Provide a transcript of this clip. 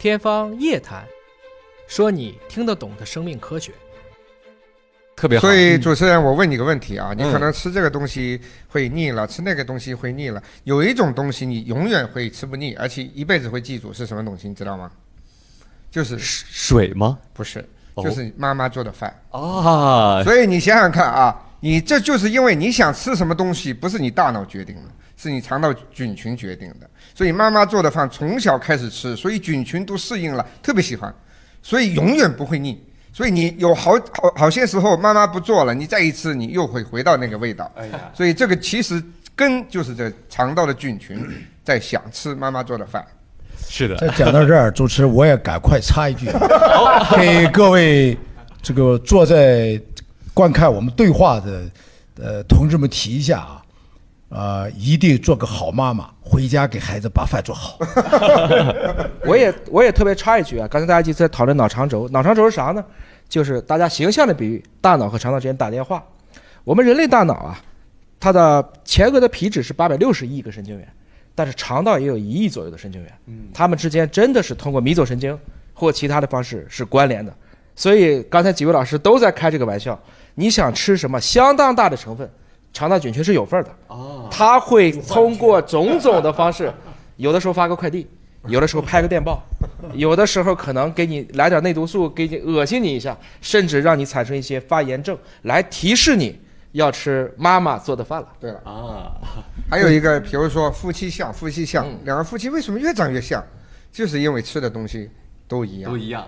天方夜谭，说你听得懂的生命科学。特别好。所以主持人，我问你个问题啊，你嗯可能吃这个东西会腻了，吃那个东西会腻了，有一种东西你永远会吃不腻，而且一辈子会记住是什么东西，你知道吗？就是水吗？不是，哦就是妈妈做的饭。啊，所以你想想看啊，你这就是因为你想吃什么东西，不是你大脑决定的，是你肠道菌群决定的。所以妈妈做的饭从小开始吃，所以菌群都适应了，特别喜欢，所以永远不会腻。所以你有好好好些时候妈妈不做了，你再一吃，你又会回到那个味道。哎呀，所以这个其实根就是这肠道的菌群 在想吃妈妈做的饭。是的，这讲到这儿，主持我也赶快插一句，给各位这个坐在观看我们对话的呃同志们提一下啊，呃，一定做个好妈妈，回家给孩子把饭做好。我也我也特别插一句啊，刚才大家一直在讨论脑肠轴，脑肠轴是啥呢？就是大家形象的比喻，大脑和肠道之间打电话。我们人类大脑啊，它的前额的皮质是八百六十亿个神经元，但是肠道也有一亿左右的神经元，它们之间真的是通过迷走神经或其他的方式是关联的。所以刚才几位老师都在开这个玩笑，你想吃什么相当大的成分，肠道菌群是有份儿的。哦，他会通过种种的方式，有的时候发个快递，有的时候拍个电报，有的时候可能给你来点内毒素，给你恶心你一下，甚至让你产生一些发炎症，来提示你要吃妈妈做的饭了。对了，啊，还有一个，比如说夫妻相，夫妻相嗯，两个夫妻为什么越长越像？就是因为吃的东西都一样都。一样。